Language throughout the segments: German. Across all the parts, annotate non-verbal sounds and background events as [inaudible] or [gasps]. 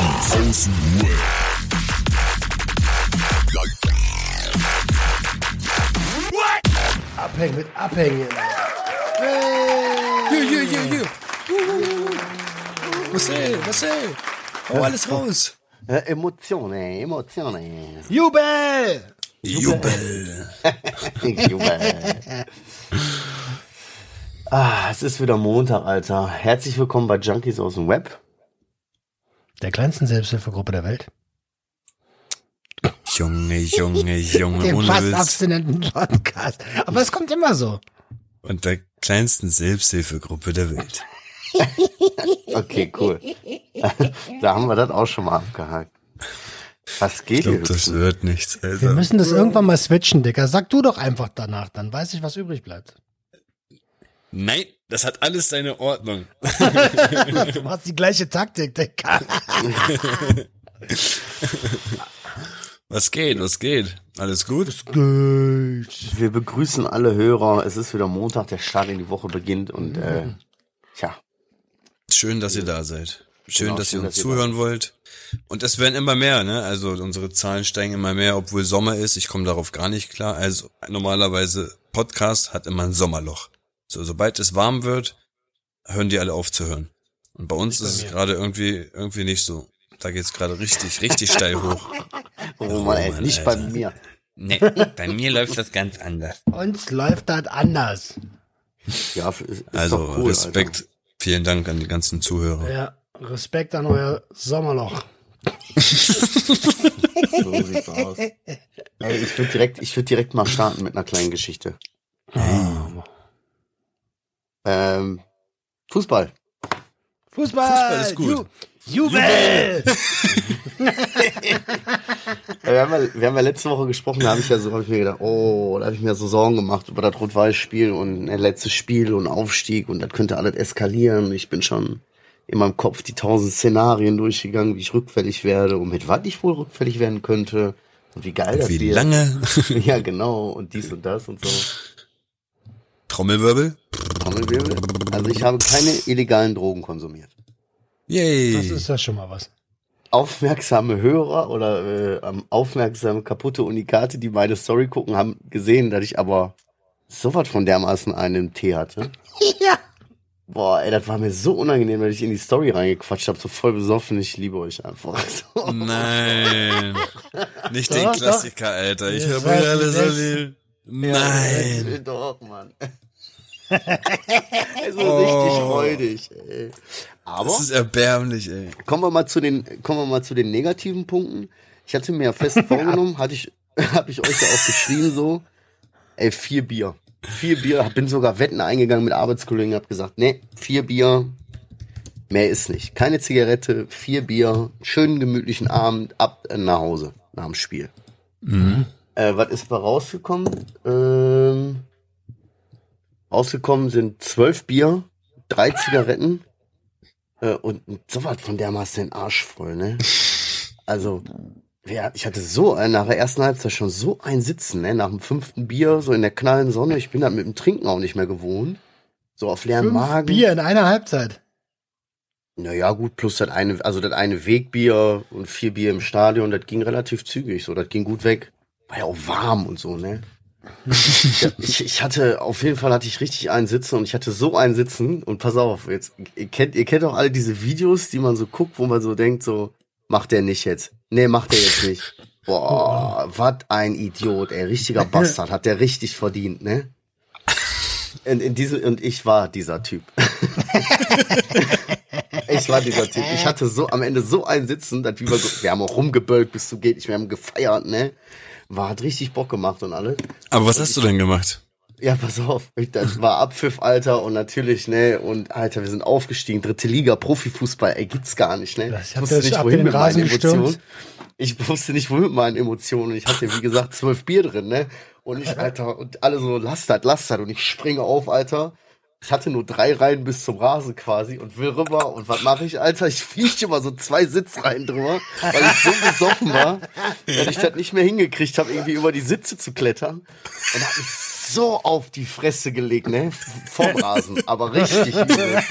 Junkies aus dem Web. Abhängen mit Abhängen. Jö, jö, jö, jö. Marcel, Marcel. Hau alles raus. Emotionen, Emotionen. Jubel! Jubel. [laughs] Jubel. ah, es ist wieder Montag, Alter. Herzlich willkommen bei Junkies aus dem Web. Der kleinsten Selbsthilfegruppe der Welt. Junge, Junge, Junge, Den ohne fast abstinenten Podcast. Aber es kommt immer so. Und der kleinsten Selbsthilfegruppe der Welt. [laughs] Okay, cool. da haben wir das auch schon mal abgehakt. Was geht Ich glaube, hier? das wird nichts, Wir Alter. müssen das irgendwann mal switchen, Dicker. Sag du doch einfach danach, dann weiß ich, was übrig bleibt. Nein, das hat alles seine Ordnung. [laughs] Du machst die gleiche Taktik, Dicker. Was geht, was geht? Alles gut? Wir begrüßen alle Hörer. Es ist wieder Montag, der Start in die Woche beginnt und äh, tja, Schön, dass ihr da seid. Schön, Genau, dass schön, ihr uns dass ihr da zuhören wollt. Und es werden immer mehr, ne? Also unsere Zahlen steigen immer mehr, obwohl Sommer ist. Ich komme darauf gar nicht klar. Also normalerweise Podcast hat immer ein Sommerloch. So, sobald es warm wird, hören die alle auf zu hören. Und bei uns ist es gerade irgendwie irgendwie nicht so. Da geht's gerade richtig, richtig steil [laughs] hoch. oh Mann, ey, Mann, nicht Alter. bei mir. Nee, bei mir [laughs] läuft das ganz anders. Uns läuft das anders. Ja, ist, Also doch cool, Respekt, vielen Dank an die ganzen Zuhörer. Ja, Respekt an euer Sommerloch. Alter. [laughs] So sieht's aus. Ey, ich würde direkt, ich würde direkt mal starten mit einer kleinen Geschichte. Ähm, Fußball. Fußball! Fußball ist gut. Ju Jubel! [laughs] Ja, wir, haben ja, wir haben ja letzte Woche gesprochen, da habe ich ja so, habe ich mir gedacht, oh, da habe ich mir so Sorgen gemacht über das Rot-Weiß-Spiel und äh, letztes Spiel und Aufstieg und das könnte alles eskalieren. Ich bin schon in meinem Kopf die tausend Szenarien durchgegangen, wie ich rückfällig werde und mit was ich wohl rückfällig werden könnte und wie geil das Wie wird. lange? [laughs] Ja, genau, und dies und das und so. Trommelwirbel? Trommelwirbel. Also ich habe keine illegalen Drogen konsumiert. Yay. Das ist ja schon mal was. Aufmerksame Hörer oder äh, aufmerksame kaputte Unikate, die meine Story gucken, haben gesehen, dass ich aber sowas von dermaßen einen Tee hatte. [laughs] Ja. Boah, ey, das war mir so unangenehm, dass ich in die Story reingequatscht habe, so voll besoffen. Ich liebe euch einfach. So. [laughs] Nein. Nicht Doch, den doch. Klassiker, Alter. Ich habe seid euch alle die so Besten. lieb. Nein. Doch, Mann. [laughs] also Oh. richtig freudig, ey. Aber Das ist erbärmlich, ey. kommen wir mal zu den, kommen wir mal zu den negativen Punkten. Ich hatte mir ja fest [laughs] vorgenommen, hatte ich, [laughs] habe ich euch ja auch geschrieben so, ey, vier Bier. Vier Bier, bin sogar Wetten eingegangen mit Arbeitskollegen, hab gesagt, nee, vier Bier, mehr ist nicht. Keine Zigarette, vier Bier, schönen gemütlichen Abend, ab nach Hause, nach dem Spiel. Äh, was ist bei rausgekommen? Ähm, rausgekommen sind zwölf Bier, drei Zigaretten äh, und sowas von dermaßen den Arsch voll, ne? Also, wer, ich hatte so äh, nach der ersten Halbzeit schon so ein Sitzen, ne? Nach dem fünften Bier, so in der knallen Sonne. Ich bin da mit dem Trinken auch nicht mehr gewohnt. So auf leeren Fünf Magen. Bier in einer Halbzeit. Naja, gut, plus das eine, also das eine Wegbier und vier Bier im Stadion, das ging relativ zügig, so, das ging gut weg. War ja auch warm und so, ne? Ja, ich, ich hatte, auf jeden Fall hatte ich richtig einen Sitzen und ich hatte so einen Sitzen und pass auf, jetzt, ihr kennt, ihr kennt auch alle diese Videos, die man so guckt, wo man so denkt, so, macht der nicht jetzt. Nee, macht der jetzt nicht. Boah, was ein Idiot, ey, richtiger Bastard, hat der richtig verdient, ne? In, in diese, und ich war dieser Typ. [laughs] ich war dieser Typ. Ich hatte so am Ende so ein Sitzen, dass wir, wir haben auch rumgebölkt bis zu geht nicht, wir haben gefeiert, ne? War, hat richtig Bock gemacht und alles. Aber was hast du denn gemacht? Ja, pass auf, ich- das war Abpfiff, Alter, und natürlich, ne, und Alter, wir sind aufgestiegen, dritte Liga, Profifußball, ey, gibt's gar nicht, ne? Das Ich wusste nicht, wohin mit meinen gestürmt? Emotionen. Ich wusste nicht, wohin mit meinen Emotionen. Und ich hatte, wie gesagt, zwölf Bier drin, ne? Und ich, [laughs] Alter, und alle so, lasst das, lasst das. Und ich springe auf, Alter. Ich hatte nur drei Reihen bis zum Rasen quasi und will rüber. Und was mache ich, Alter? Ich fliege immer so zwei Sitzreihen drüber, weil ich so besoffen war, dass ich das nicht mehr hingekriegt habe, irgendwie über die Sitze zu klettern. Und hab mich so auf die Fresse gelegt, ne? Vom Rasen, aber richtig übel.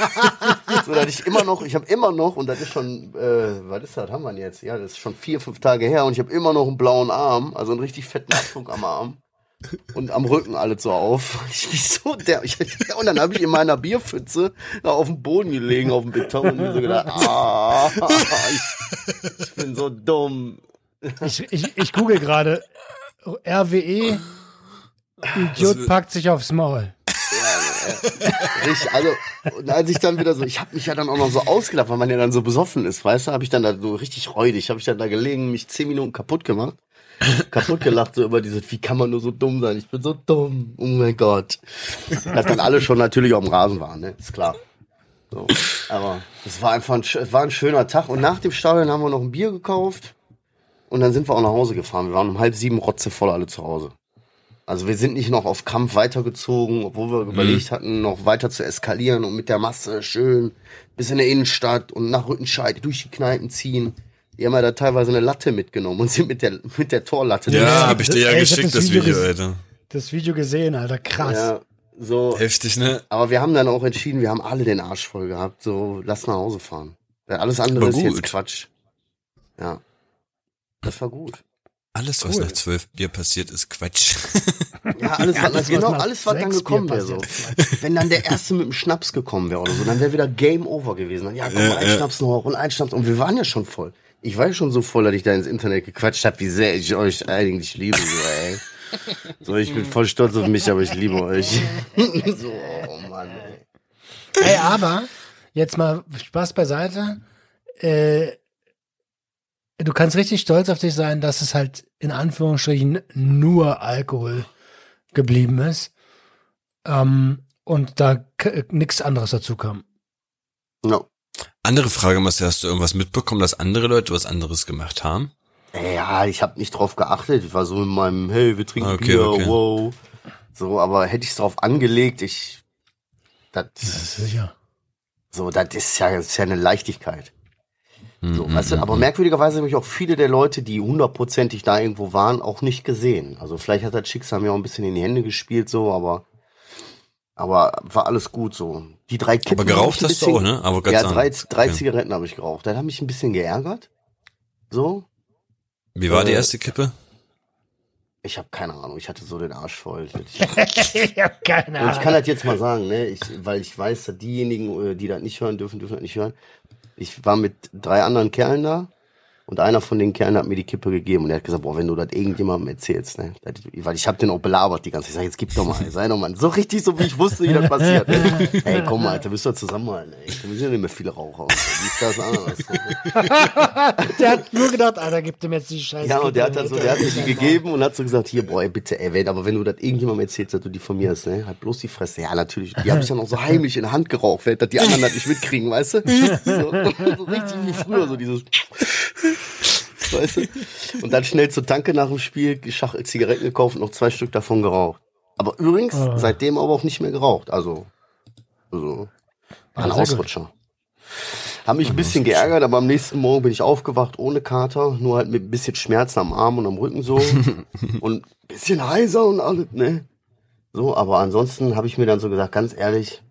So, dass ich immer noch, ich habe immer noch, und das ist schon, äh, was ist das, haben wir jetzt? Ja, das ist schon vier, fünf Tage her und ich habe immer noch einen blauen Arm, also einen richtig fetten Abdruck am Arm. Und am Rücken alles so auf. [laughs] Ich bin so der. Ich, und dann habe ich in meiner Bierpfütze da auf dem Boden gelegen, auf dem Beton und mir so gedacht, ah, ich, ich bin so dumm. Ich, ich, ich google gerade RWE. Idiot packt sich aufs Maul. Richtig, also, und als ich dann wieder so, ich habe mich ja dann auch noch so ausgelacht, weil man ja dann so besoffen ist, weißt du, habe ich dann da so richtig räudig, habe ich dann da gelegen, mich zehn Minuten kaputt gemacht, kaputt gelacht so über dieses, wie kann man nur so dumm sein, ich bin so dumm, oh mein Gott. Dass dann alle schon natürlich auf dem Rasen waren, ne, ist klar. So, aber es war einfach ein, war ein schöner Tag und nach dem Stadion haben wir noch ein Bier gekauft und dann sind wir auch nach Hause gefahren. Wir waren um halb sieben rotzevoll alle zu Hause. Also wir sind nicht noch auf Kampf weitergezogen, obwohl wir überlegt hatten, noch weiter zu eskalieren und mit der Masse schön bis in der Innenstadt und nach Rüttenscheid durch die Kneipen ziehen. Die haben ja da teilweise eine Latte mitgenommen und sind mit der, [laughs] mit der Torlatte. Ja, Ja, hab ich dir ja ey, geschickt, das das Video Alter. Das Video gesehen, Alter, krass. ja, so. Heftig, ne? Aber wir haben dann auch entschieden, wir haben alle den Arsch voll gehabt, so lass nach Hause fahren. Weil Alles andere ist jetzt. Quatsch. Ja. Das war gut. Alles, was Cool. nach zwölf Bier passiert, ist Quatsch. [laughs] Ja, alles, Ja, was, alles, was genau, nach alles, was dann gekommen wäre so. [laughs] Wenn dann der Erste mit dem Schnaps gekommen wäre oder so, dann wäre wieder Game Over gewesen. Dann, ja, komm, Ja, ein. Schnaps noch und ein Schnaps. Und wir waren ja schon voll. Ich war schon so voll, dass ich da ins Internet gequatscht habe, wie sehr ich euch eigentlich liebe. So, ey. so ich bin voll stolz auf mich, aber ich liebe euch. [laughs] so, oh Mann, ey. Ey, aber, jetzt mal Spaß beiseite. Äh, du kannst richtig stolz auf dich sein, dass es halt in Anführungsstrichen nur Alkohol geblieben ist. Ähm, und da k- nix anderes dazu kam. No. Andere Frage, Marcel, hast du irgendwas mitbekommen, dass andere Leute was anderes gemacht haben? Ja, ich habe nicht drauf geachtet. Ich war so in meinem, hey, wir trinken Okay, Bier, okay. wow. So, aber hätte ich es drauf angelegt, ich, das, Sicher. so, das ist ja, das ist ja eine Leichtigkeit. So, Mhm, weißt du, aber merkwürdigerweise habe ich auch viele der Leute, die hundertprozentig da irgendwo waren, auch nicht gesehen. Also vielleicht hat das Schicksal mir auch ein bisschen in die Hände gespielt, so, aber, aber war alles gut so. Die drei Kippen. Aber geraucht ich hast ein du auch, bisschen- ne? Aber ganz Ja, drei, drei Okay. Zigaretten habe ich geraucht. Das hat mich ein bisschen geärgert. So, Wie war die äh, erste Kippe? ich habe keine Ahnung, ich hatte so den Arsch voll. Ich, [laughs] ich hab keine Und ich kann Ahnung. das jetzt mal sagen, ne? Ich, weil ich weiß, dass diejenigen, äh, die das nicht hören dürfen, dürfen das nicht hören. Ich war mit drei anderen Kerlen da und einer von den Kerlen hat mir die Kippe gegeben und er hat gesagt, boah, wenn du das irgendjemandem erzählst, ne? Weil ich habe den auch belabert die ganze Zeit. Ich sag, jetzt gib doch mal, sei doch mal. So richtig, so wie ich wusste, wie das passiert. Ne? [laughs] Ey, komm mal, Alter, bist du zusammenhalten, ey. Wir sind ja nicht mehr viele Raucher. Wie ist das anders? [laughs] Der hat nur gedacht, Alter, gib dem jetzt die Scheiße. Ja, und der hat dann so, der hat mir die gegeben und hat so gesagt, hier, boah, ey, bitte, ey, wenn, aber wenn du das irgendjemandem erzählst, dass du die von mir hast, ne, halt bloß die Fresse. Ja, natürlich. Die habe ich dann auch so heimlich in der Hand geraucht, weil dass die anderen das nicht mitkriegen, weißt du? [laughs] So, so richtig wie früher, so dieses, [laughs] weißt du? Und dann schnell zur Tanke nach dem Spiel, Schachtel Zigaretten gekauft und noch zwei Stück davon geraucht. Aber übrigens, Oh. seitdem aber auch nicht mehr geraucht. Also, also, war ein sehr gut. Ausrutscher. Haben mich ein bisschen geärgert, aber am nächsten Morgen bin ich aufgewacht ohne Kater, nur halt mit ein bisschen Schmerzen am Arm und am Rücken so [laughs] und ein bisschen heiser und alles, ne? So, aber ansonsten habe ich mir dann so gesagt, ganz ehrlich,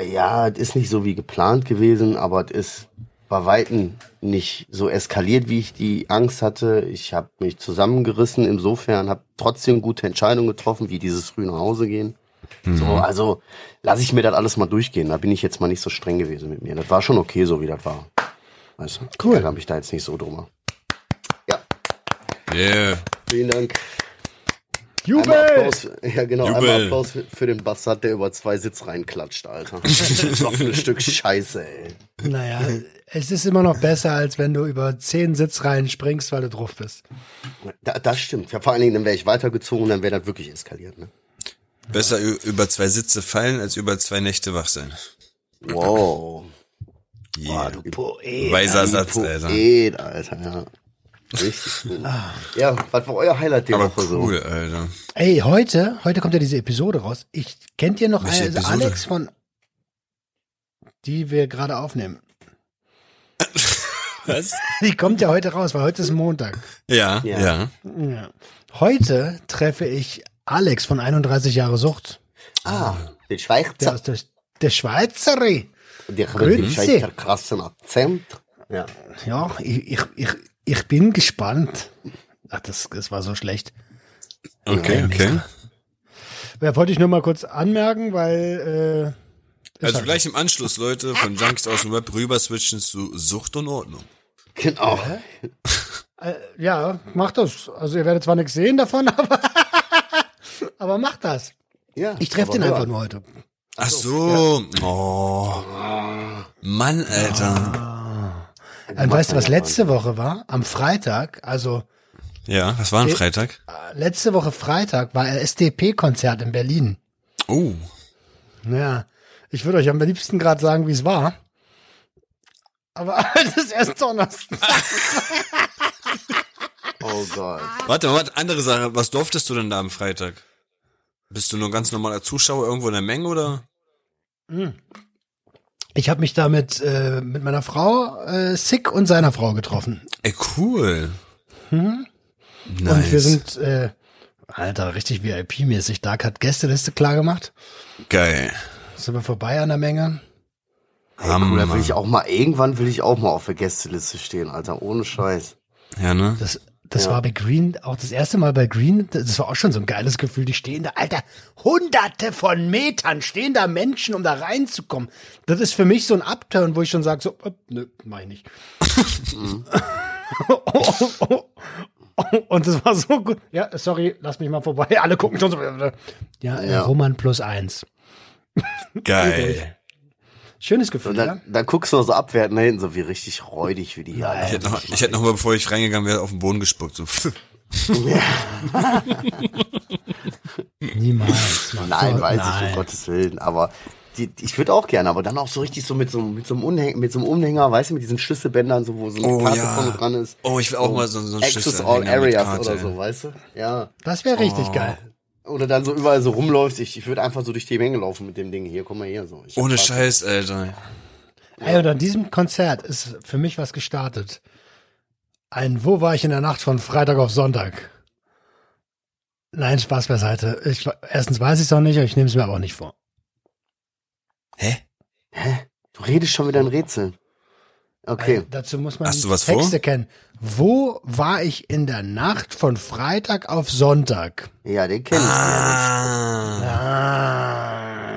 ja, es ist nicht so wie geplant gewesen, aber es ist bei Weitem nicht so eskaliert, wie ich die Angst hatte. Ich habe mich zusammengerissen, insofern habe trotzdem gute Entscheidungen getroffen, wie dieses früh nach Hause gehen. So, also lasse ich mir das alles mal durchgehen. Da bin ich jetzt mal nicht so streng gewesen mit mir. Das war schon okay, so wie das war. Weißt du? Cool. Da habe ich da jetzt nicht so drüber. Ja, Yeah. vielen Dank. Jubel! Einmal Applaus, ja genau, Jubel. einmal Applaus für, für den Bastard, der über zwei Sitz reinklatscht, Alter. [laughs] Das war ein Stück Scheiße, ey. Naja, es ist immer noch besser, als wenn du über zehn Sitzreihen springst, weil du drauf bist. Da, das stimmt. Ja, vor allen Dingen, dann wäre ich weitergezogen, dann wäre das wirklich eskaliert. Ne? Besser ü- über zwei Sitze fallen, als über zwei Nächte wach sein. Wow. Yeah. Poet. Weiser Satz, Alter. Poet, Alter, ja. Richtig [laughs] gut. Ja, was war euer Highlight Aber Woche so? cool, Alter. Ey, heute, heute kommt ja diese Episode raus. Ich kennt ihr noch also Episode? Alex von die wir gerade aufnehmen. [laughs] Was? [laughs] Die kommt ja heute raus, weil heute ist Montag. Ja, Ja. ja. Ja. Heute treffe ich Alex von 31 Jahre Sucht. Ah, der Der Schweizer. ist der, der Schweizerin. Der hat den Grüezi. Schweizer krassen Akzent. Ja. Ja, ich, ich, ich, ich bin gespannt. Ach, das, das war so schlecht. Okay, okay. Ja, wollte ich nur mal kurz anmerken, weil äh, Also halt gleich im Anschluss, Leute, von Junkies aus dem Web rüber switchen zu Sucht und Ordnung. Genau. Äh, ja, macht das. Also ihr werdet zwar nichts sehen davon, [laughs] aber, aber macht das. Ja, Ich treffe den einfach nur heute. Ach so. Oh. Mann, Alter. Und weißt du, was letzte Woche war? Am Freitag, also Ja, was war ein Freitag? äh, letzte Woche Freitag war ein SDP-Konzert in Berlin. Oh. Ja, ich würde euch am liebsten gerade sagen, wie es war. Aber [laughs] es ist erst Donnerstag. [laughs] Oh Gott. Warte, warte, andere Sache. Was durftest du denn da am Freitag? Bist du nur ganz normaler Zuschauer irgendwo in der Menge oder? Ich habe mich da mit, äh, mit meiner Frau, äh, Sick und seiner Frau getroffen. Ey, cool. Mhm. Nice. Und wir sind, äh, Alter, richtig VIP-mäßig. Dark hat Gästeliste klar gemacht. Geil. Sind wir vorbei an der Menge. Ey, cool, da will ich auch mal, irgendwann will ich auch mal auf der Gästeliste stehen, Alter, ohne Scheiß. Ja, ne? Das, das Ja. war bei Green, auch das erste Mal bei Green, das war auch schon so ein geiles Gefühl. Die stehen da, Alter, hunderte von Metern stehen da Menschen, um da reinzukommen. Das ist für mich so ein Upturn, wo ich schon sage, so, äh, nö, mach ich nicht. [laughs] Und das war so gut. Ja, sorry, lass mich mal vorbei. Alle gucken schon so. Ja, Ja. Roman plus eins. Geil. Schönes Gefühl, Und ja? dann, dann guckst du so abwertend dahin, so wie richtig räudig wie die hier. Ich hätte noch, ich hätte noch mal, bevor ich reingegangen wäre, auf den Boden gespuckt. So. [laughs] Niemals. Mann. Nein, So, weiß ich, nein. um Gottes Willen. Aber die, die- ich würde auch gerne, aber dann auch so richtig so mit so, mit so einem Umhänger, mit so einem Umhänger, weißt du, mit diesen Schlüsselbändern, so, wo so eine Oh, Karte ja. vorne dran ist. Oh, ich will auch mal so, so einen Access All Areas Karte, oder ey. so, weißt du? Ja. Das wäre richtig Oh. geil. Oder dann so überall so rumläuft. Ich, ich würde einfach so durch die Menge laufen mit dem Ding. Hier, guck mal hier so. Ich Ohne Scheiß, Alter. Ey, und an diesem Konzert ist für mich was gestartet. Ein Wo war ich in der Nacht von Freitag auf Sonntag? Nein, Spaß beiseite. Ich, erstens weiß ich es auch nicht, ich nehme es mir aber auch nicht vor. Hä? Du redest schon wieder in Rätseln. Okay. Weil dazu muss man Hast du was Texte vor? kennen. Wo war ich in der Nacht von Freitag auf Sonntag? Ja, den kenn ich. Ah.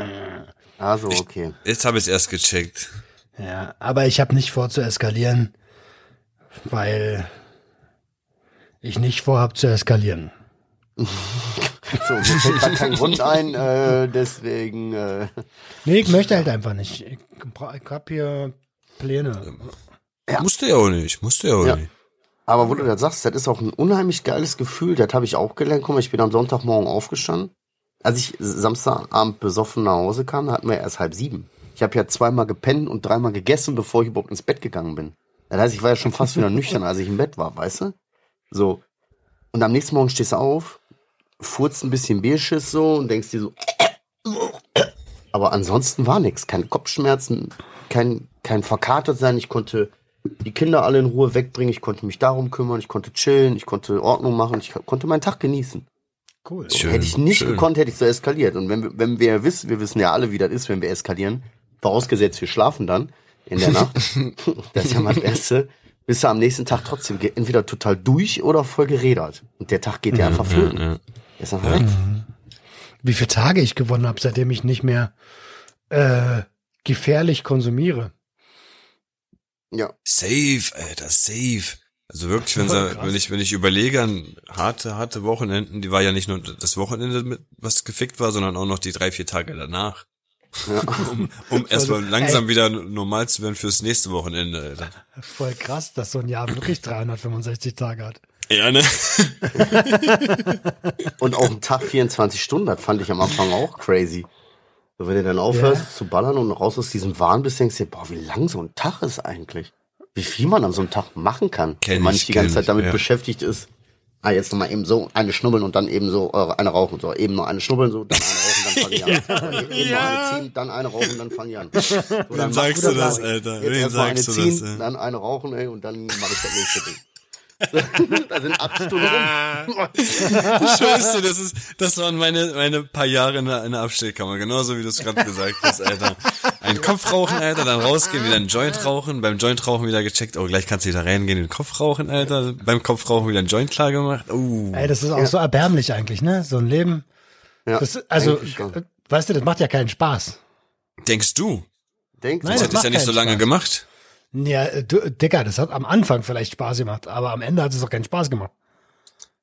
Ah. Also, okay. Jetzt habe ich es erst gecheckt. Ja, aber ich habe nicht vor zu eskalieren, weil ich nicht vorhab zu eskalieren. [laughs] So, mir fällt grad kein Grund ein, äh, deswegen, äh, Nee, ich möchte halt einfach nicht. Ich, ich hab hier Pläne. Musste ja auch nicht, musste ja auch Ja. nicht. aber wo du das sagst, das ist auch ein unheimlich geiles Gefühl, das habe ich auch gelernt. Guck mal, ich bin am Sonntagmorgen aufgestanden. Als ich Samstagabend besoffen nach Hause kam, hatten wir erst halb sieben. Ich habe ja zweimal gepennt und dreimal gegessen, bevor ich überhaupt ins Bett gegangen bin. Das heißt, ich war ja schon fast wieder nüchtern, als ich im Bett war, weißt du? So. Und am nächsten Morgen stehst du auf, furzt ein bisschen Bierschiss so und denkst dir so, [clears throat] aber ansonsten war nichts. Keine Kopfschmerzen, kein, kein verkatert sein. Ich konnte die Kinder alle in Ruhe wegbringen. Ich konnte mich darum kümmern. Ich konnte chillen. Ich konnte Ordnung machen. Ich konnte meinen Tag genießen. Cool. Schön, hätte ich nicht schön. gekonnt, hätte ich so eskaliert. Und wenn wir, wenn wir wissen, wir wissen ja alle, wie das ist, wenn wir eskalieren. Vorausgesetzt, wir schlafen dann in der Nacht. [laughs] das ist ja mal das Erste. Bist du am nächsten Tag trotzdem entweder total durch oder voll gerädert. Und der Tag geht dir einfach flöten. ja. Der ist einfach weg. Wie viele Tage ich gewonnen habe, seitdem ich nicht mehr äh, gefährlich konsumiere. Ja. Safe, Alter, safe. Also wirklich, wenn, wenn ich wenn ich überlege an harte harte Wochenenden, die war ja nicht nur das Wochenende mit was gefickt war, sondern auch noch die drei vier Tage danach, ja. [laughs] um, um [laughs] erstmal ey. langsam wieder normal zu werden fürs nächste Wochenende. Alter. Voll krass, dass so ein Jahr wirklich 365 Tage hat. Ja ne. [laughs] Und auch ein Tag 24 Stunden, das fand ich am Anfang auch crazy. So, wenn du dann aufhörst Ja. zu ballern und raus aus diesem Wahn bist, denkst du dir, boah, wie lang so ein Tag ist eigentlich. Wie viel man an so einem Tag machen kann. Kenn wenn man ich, nicht die ganze Zeit damit ja. beschäftigt ist. Ah, jetzt nochmal eben so eine schnubbeln und dann eben so äh, eine rauchen. So, eben noch eine schnubbeln, so, dann eine rauchen, dann fange ich [laughs] an. Eben noch eine ziehen, dann eine rauchen, dann fange ich an. So, dann mach sagst du das, Alter? Eine sagst du ziehen, das, ey? dann eine rauchen, ey, und dann mache ich das nächste Ding. Da sind acht Stunden rum. Scheiße, das ist, das waren meine, meine paar Jahre in der, in der Abstellkammer, genauso wie du es gerade gesagt hast, Alter. Ein Kopf rauchen, Alter, dann rausgehen, wieder einen Joint rauchen, beim Joint rauchen wieder gecheckt, oh, gleich kannst du wieder reingehen, den Kopf rauchen, Alter, beim Kopf rauchen wieder einen Joint klar gemacht, uh. Ey, das ist auch so erbärmlich eigentlich, ne? So ein Leben. Ja, Das, also, weißt du, das macht ja keinen Spaß. Denkst du? Denkst Nein, Das du? hättest ja nicht so lange Spaß. gemacht. Ja, du, Dicker, das hat am Anfang vielleicht Spaß gemacht, aber am Ende hat es doch keinen Spaß gemacht.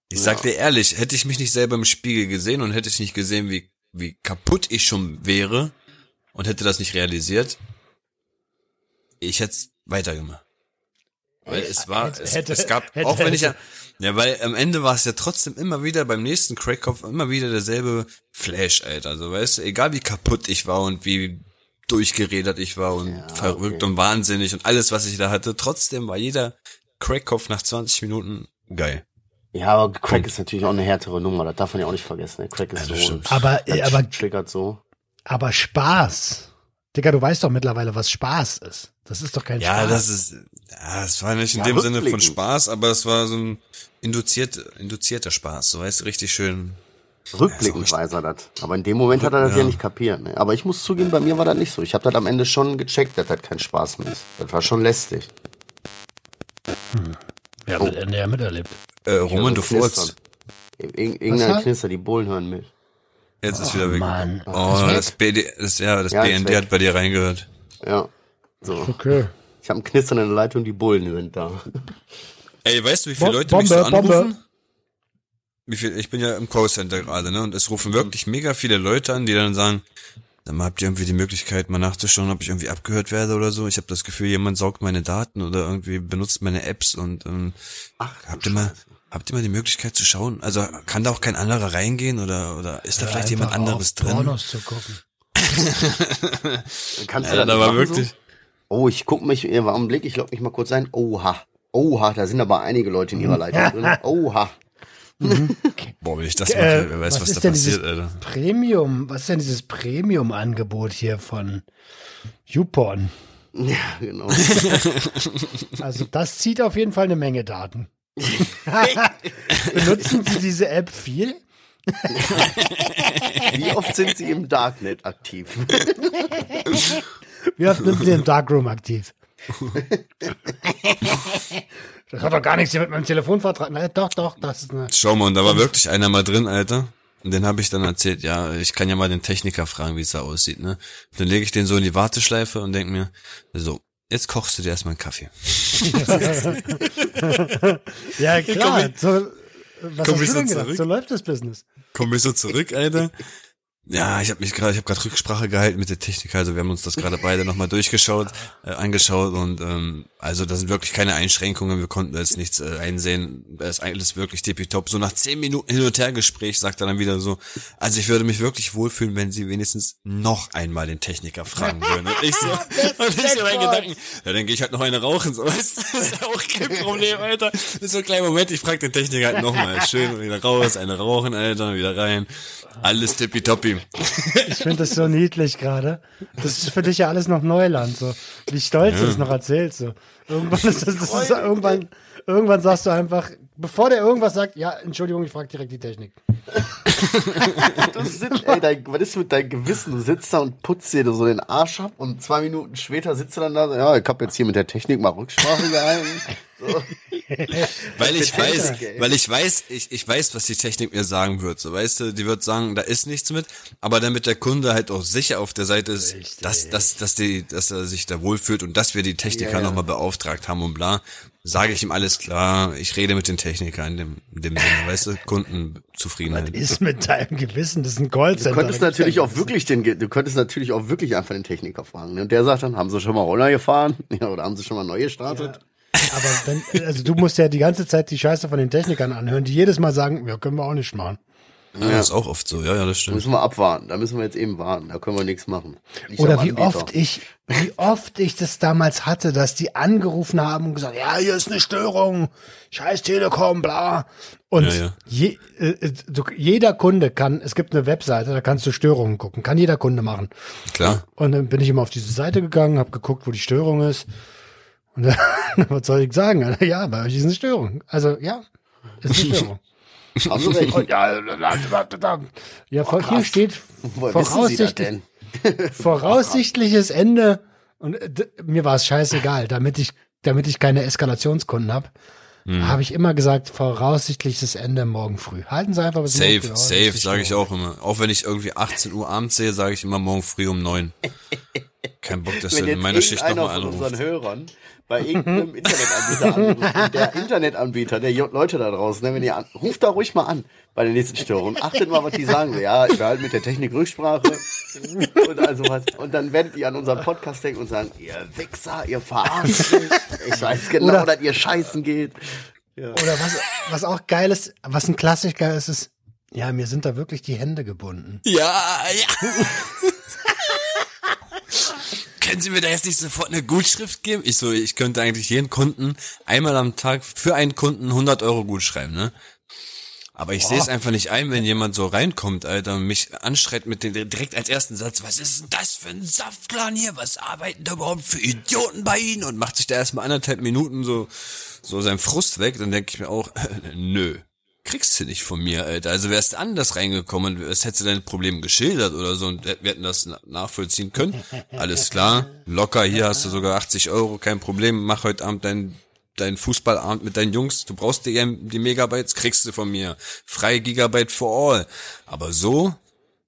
Ich sag dir ehrlich, hätte ich mich nicht selber im Spiegel gesehen und hätte ich nicht gesehen, wie, wie kaputt ich schon wäre und hätte das nicht realisiert, ich hätte es weitergemacht. Weil es war, Hätte- es, hätte- es gab, hätte- auch wenn ich ja, ja, weil am Ende war es ja trotzdem immer wieder beim nächsten Crackkopf immer wieder derselbe Flash, Alter. Also weißt du, egal wie kaputt ich war und wie durchgeredert ich war und verrückt und wahnsinnig und alles, was ich da hatte, trotzdem war jeder Crackkopf nach 20 Minuten geil. Ja, aber Crack ist natürlich auch eine härtere Nummer, das darf man ja auch nicht vergessen. Ne? Crack ist Ja, so. Aber, äh, aber, triggert so. aber Spaß. Dicker, du weißt doch mittlerweile, was Spaß ist. Das ist doch kein Ja, Spaß. das ist, ja, es war nicht in Ja, dem Sinne von. Spaß, aber es war so ein induziert, induzierter Spaß, so weißt du, richtig schön. Rückblickend weiß er das. Aber in dem Moment hat er das ja, Ja. nicht kapiert. Ne? Aber ich muss zugeben, bei mir war das nicht so. Ich habe das am Ende schon gecheckt, dass das kein Spaß mehr ist. Das war schon lästig. ja, mit, ja, miterlebt. Äh, Roman, du furzt. Ir irgendeiner hat? Knister, die Bullen hören mit. Jetzt ist wieder weg. Mann. Oh, Ist weg? das BD, das, ja, das Ja, BND hat bei dir reingehört. Ja. So. Okay. Ich habe ein Knistern in der Leitung, die Bullen sind da. Ey, weißt du, wie viele Bo- Leute mich so Bombe, anrufen? Bombe. Wie viel, ich bin ja im Callcenter gerade, ne? Und es rufen wirklich mega viele Leute an, die dann sagen, sag mal, habt ihr irgendwie die Möglichkeit, mal nachzuschauen, ob ich irgendwie abgehört werde oder so? Ich habe das Gefühl, jemand saugt meine Daten oder irgendwie benutzt meine Apps und ähm, Ach, habt ihr mal, habt ihr mal die Möglichkeit zu schauen? Also kann da auch kein anderer reingehen oder oder ist da vielleicht jemand anderes drin? Pornos zu gucken. [laughs] Kannst du Ja, da war wirklich. So? Oh, ich guck mich, war am Blick, ich log mich mal kurz ein. Oha. Oha, da sind aber einige Leute in ihrer [laughs] Leitung drin. Oha. [laughs] Boah, wenn ich das mache, Äh, wer weiß, was, was ist da denn passiert, dieses Alter. Premium, was ist denn dieses Premium-Angebot hier von YouPorn? Ja, genau. [laughs] Also das zieht auf jeden Fall eine Menge Daten. [laughs] Benutzen Sie diese App viel? Wie oft sind sie im Darknet aktiv? Wie oft sind Sie im Darkroom aktiv? Das hat doch gar nichts hier mit meinem Telefonvertrag. Nein, doch, doch, das ist eine. Schau mal, und da war wirklich einer mal drin, Alter. Und den habe ich dann erzählt, ja, ich kann ja mal den Techniker fragen, wie es da aussieht, ne? Und dann lege ich den so in die Warteschleife und denk mir, so, jetzt kochst du dir erstmal einen Kaffee. [laughs] Ja, klar. So, was komm hast ich du so denn gedacht? zurück? So läuft das Business. Komm ich so zurück, Alter. Ja, ich habe mich gerade, ich habe gerade Rücksprache gehalten mit der Techniker, also wir haben uns das gerade beide nochmal durchgeschaut, [laughs] äh, angeschaut und ähm, also da sind wirklich keine Einschränkungen, wir konnten da jetzt nichts äh, einsehen, da ist alles wirklich tippitopp. So nach zehn Minuten Hin- und Hergespräch sagt er dann wieder so, also ich würde mich wirklich wohlfühlen, wenn sie wenigstens noch einmal den Techniker fragen würden. Und ich so, [laughs] und ich so meinen Gedanken, ja, dann gehe ich halt noch eine rauchen, so, weißt [laughs] du, das ist ja auch kein Problem, Alter. Das ist so ein kleiner Moment, ich frage den Techniker halt nochmal, schön wieder raus, eine rauchen, Alter, wieder rein. Alles tippitoppi. [laughs] Ich finde das so niedlich gerade. Das ist für dich ja alles noch Neuland. So. Wie stolz du es noch erzählst. So. Irgendwann ist das, das ist, irgendwann, irgendwann sagst du einfach, bevor der irgendwas sagt, ja, Entschuldigung, ich frage direkt die Technik. [laughs] Du sitzt, ey, dein, was ist mit deinem Gewissen? Du sitzt da und putzt dir so den Arsch ab und zwei Minuten später sitzt du dann da, so, ja, ich hab jetzt hier mit der Technik mal Rücksprache gehalten. So. Weil ich weiß, weil ich weiß, ich, ich weiß, was die Technik mir sagen wird. So, weißt du, die wird sagen, da ist nichts mit, aber damit der Kunde halt auch sicher auf der Seite ist, dass, dass, dass die, dass er sich da wohlfühlt und dass wir die Techniker Ja, ja. nochmal beauftragt haben und bla, sage ich ihm alles klar. Ich rede mit den Technikern in dem, in dem Sinne, weißt du, Kundenzufriedenheit. [laughs] Ist mit deinem Gewissen, das ist ein Callcenter. Du könntest natürlich auch wirklich den, du könntest natürlich auch wirklich einfach den Techniker fragen. Ne? Und der sagt dann, haben sie schon mal Roller gefahren? [laughs] Ja, oder haben sie schon mal neu gestartet? Aber wenn, also du musst ja die ganze Zeit die Scheiße von den Technikern anhören, die jedes Mal sagen, ja, können wir auch nicht machen. Ja, das ist auch oft so, ja, ja, das Da stimmt. müssen wir abwarten. Da müssen wir jetzt eben warten. Da können wir nichts machen. Liegt Oder wie Anbieter. oft ich, wie oft ich das damals hatte, dass die angerufen haben und gesagt, ja, hier ist eine Störung, scheiß Telekom, bla. Und Ja, ja. Je, äh, äh, du, jeder Kunde kann, es gibt eine Webseite, da kannst du Störungen gucken, kann jeder Kunde machen. Klar. Und dann bin ich immer auf diese Seite gegangen, habe geguckt, wo die Störung ist. Und [laughs] dann, was soll ich sagen? [laughs] Ja, bei euch ist eine Störung. Also ja, ist eine [laughs] Störung. Und ja, ja vor, hier steht voraussichtlich, denn? [laughs] voraussichtliches Ende. Und äh, mir war es scheißegal, damit ich, damit ich keine Eskalationskunden habe. Hm. Habe ich immer gesagt, voraussichtliches Ende morgen früh. Halten Sie einfach bis Safe, aus, safe, sage ich auch immer. Auch wenn ich irgendwie 18 Uhr abends sehe, sage ich immer morgen früh um neun. [laughs] Kein Bock, dass du in meiner Schicht irgendeiner nochmal von unseren anrufst. Hörern bei [laughs] irgendeinem Internetanbieter anruft, und der [laughs] Internetanbieter, der Leute da draußen, ne, wenn ihr an, ruft da ruhig mal an bei der nächsten Störung. Achtet mal, was die sagen. So, Ja, ich halt mit der Technik Rücksprache und also was. Und dann werdet ihr an unseren Podcast denken und sagen, ihr Wichser, ihr verarscht mich. Ich weiß genau, Oder- dass ihr scheißen geht. Oder was, was auch geil ist, was ein Klassiker ist, ist, ja, mir sind da wirklich die Hände gebunden. Ja, ja. Können Sie mir da jetzt nicht sofort eine Gutschrift geben? Ich so, ich könnte eigentlich jeden Kunden einmal am Tag für einen Kunden 100 Euro gut schreiben, ne? Aber ich sehe es einfach nicht ein, wenn jemand so reinkommt, Alter, und mich anschreit mit dem direkt als ersten Satz, was ist denn das für ein Saftplan hier? Was arbeiten da überhaupt für Idioten bei Ihnen? Und macht sich da erstmal anderthalb Minuten so, so seinen Frust weg, dann denke ich mir auch, [laughs] nö. Kriegst du nicht von mir, Alter. Also wärst du anders reingekommen, es hättest du dein Problem geschildert oder so und wir hätten das na- nachvollziehen können. Alles klar, locker, hier hast du sogar 80 Euro, kein Problem, mach heute Abend dein dein Fußballabend mit deinen Jungs, du brauchst die, die Megabytes, kriegst du von mir. Frei Gigabyte for all. Aber so,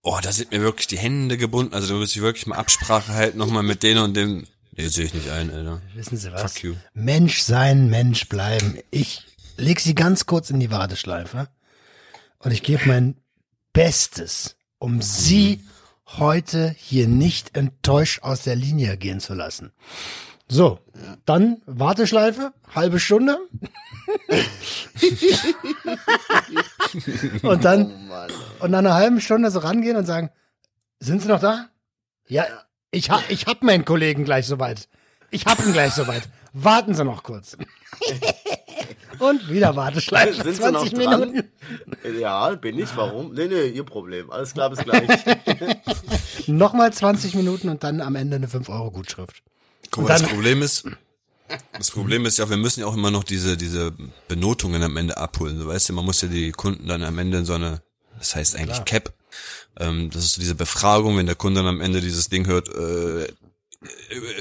oh, da sind mir wirklich die Hände gebunden. Also da muss ich wirklich mal Absprache halten, nochmal mit denen und dem. Nee, sehe ich nicht ein, Alter. Wissen Sie was? Fuck you. Mensch sein, Mensch bleiben. Ich leg Sie ganz kurz in die Warteschleife und ich gebe mein Bestes, um Sie heute hier nicht enttäuscht aus der Linie gehen zu lassen. So, dann Warteschleife, halbe Stunde. [laughs] und dann Oh und nach einer halben Stunde so rangehen und sagen, sind Sie noch da? Ja, ich hab, ich hab meinen Kollegen gleich soweit. Ich hab ihn gleich soweit. Warten Sie noch kurz. [laughs] und wieder Warteschleife, Sind Sie noch 20 dran? Minuten. Ja, bin ich. Warum? Nee, nee, ihr Problem. Alles klar, bis gleich. [laughs] Nochmal 20 Minuten und dann am Ende eine 5-Euro-Gutschrift. Guck mal, das Problem ist, das Problem ist ja, wir müssen ja auch immer noch diese, diese Benotungen am Ende abholen. So, weißt du, man muss ja die Kunden dann am Ende in so eine, das heißt eigentlich Cap, ähm, das ist so diese Befragung, wenn der Kunde dann am Ende dieses Ding hört, äh,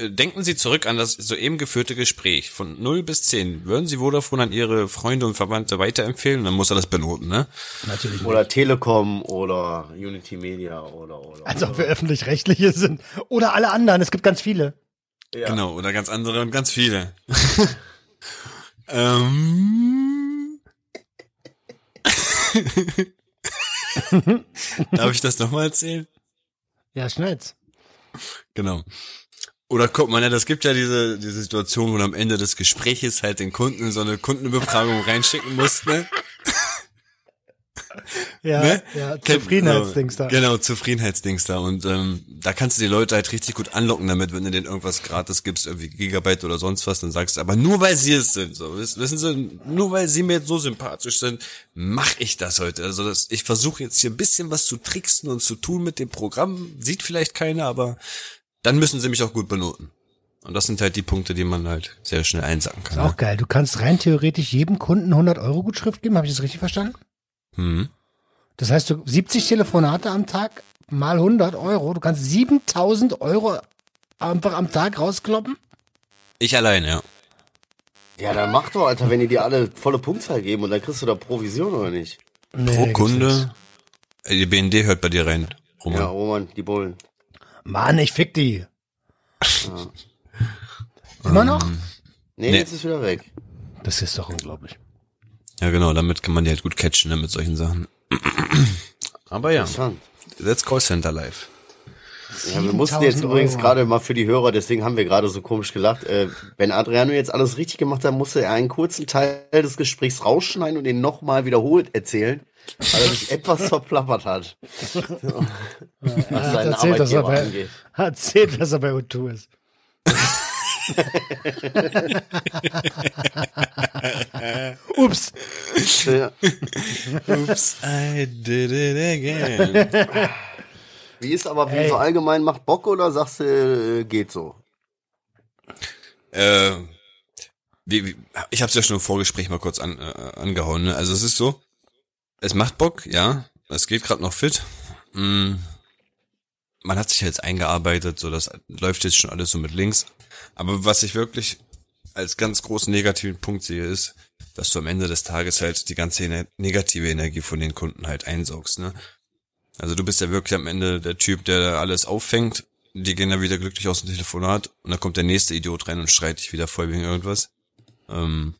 denken Sie zurück an das soeben geführte Gespräch von 0 bis 10. Würden Sie Vodafone an Ihre Freunde und Verwandte weiterempfehlen? Dann muss er das benoten, ne? Natürlich nicht. Oder Telekom oder Unity Media oder oder. Als ob wir öffentlich-rechtliche sind. Oder alle anderen, es gibt ganz viele. Ja. Genau, oder ganz andere und ganz viele. [laughs] ähm. [laughs] Darf ich das nochmal erzählen? Ja, schnell's. Genau. Oder guck mal, ne, das gibt ja diese, diese Situation, wo du am Ende des Gespräches halt den Kunden in so eine Kundenbefragung reinschicken musst, ne? Ja, ne? ja Zufriedenheitsdings da. Genau, Zufriedenheitsdings da. Und ähm, da kannst du die Leute halt richtig gut anlocken damit, wenn du denen irgendwas gratis gibst, irgendwie Gigabyte oder sonst was, dann sagst du, aber nur weil sie es sind, so, wiss- wissen Sie, nur weil sie mir jetzt so sympathisch sind, mach ich das heute. Also das, ich versuche jetzt hier ein bisschen was zu tricksen und zu tun mit dem Programm, sieht vielleicht keiner, aber dann müssen sie mich auch gut benoten. Und das sind halt die Punkte, die man halt sehr schnell einsacken kann. Ist auch geil. Du kannst rein theoretisch jedem Kunden 100 Euro Gutschrift geben. Habe ich das richtig verstanden? Ne? Hm. Das heißt, du 70 Telefonate am Tag mal 100 Euro. Du kannst 7000 Euro einfach am Tag rauskloppen. Ich allein, ja. Ja, dann mach doch, Alter, wenn die dir alle volle Punktzahl geben und dann kriegst du da Provision oder nicht? Nee, Pro Kunde. Äh, Die BND hört bei dir rein. Roman. Ja, Roman, die Bullen. Mann, ich fick die. Immer noch? Nee, Nee. jetzt ist wieder weg. Das ist doch unglaublich. Ja, genau, damit kann man die halt gut catchen, ne, mit solchen Sachen. Aber ja, Interessant. that's Callcenter live. Ja, wir mussten jetzt 7000 übrigens Euro. gerade mal für die Hörer, deswegen haben wir gerade so komisch gelacht. Äh, wenn Adriano jetzt alles richtig gemacht hat, musste er einen kurzen Teil des Gesprächs rausschneiden und den nochmal wiederholt erzählen, weil er sich [laughs] etwas verplappert hat. So. Er hat seinen erzählt, dass er bei, angeht. hat erzählt, dass er bei U2 ist. [laughs] Ups. Ja. Oops, I did it again. [laughs] Wie ist aber, wie Ey. so allgemein, macht Bock oder sagst du, äh, geht so? äh, wie, wie, ich habe es ja schon im Vorgespräch mal kurz an, äh, angehauen. Ne? Also es ist so, es macht Bock, ja, es geht gerade noch fit. Mm, man hat sich jetzt eingearbeitet, so das läuft jetzt schon alles so mit links. Aber was ich wirklich als ganz großen negativen Punkt sehe, ist, dass du am Ende des Tages halt die ganze negative Energie von den Kunden halt einsaugst. Ne? Also du bist ja wirklich am Ende der Typ, der alles auffängt. Die gehen dann wieder glücklich aus dem Telefonat und dann kommt der nächste Idiot rein und schreit dich wieder voll wegen irgendwas. Ähm,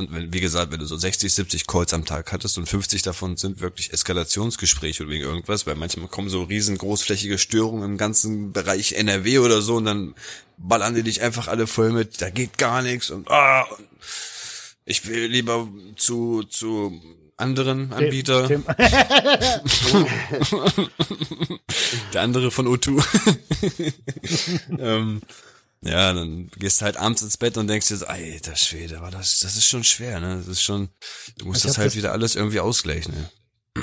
und wenn, wie gesagt, wenn du so 60, 70 Calls am Tag hattest und 50 davon sind wirklich Eskalationsgespräche oder wegen irgendwas, weil manchmal kommen so riesen großflächige Störungen im ganzen Bereich NRW oder so und dann ballern die dich einfach alle voll mit, da geht gar nichts und ah, ich will lieber zu, zu anderen Anbieter. [laughs] Der andere von O2. [laughs] ähm, ja, dann gehst du halt abends ins Bett und denkst dir so, alter Schwede, aber das, das ist schon schwer, ne? Das ist schon, du musst das halt das wieder alles irgendwie ausgleichen, ne?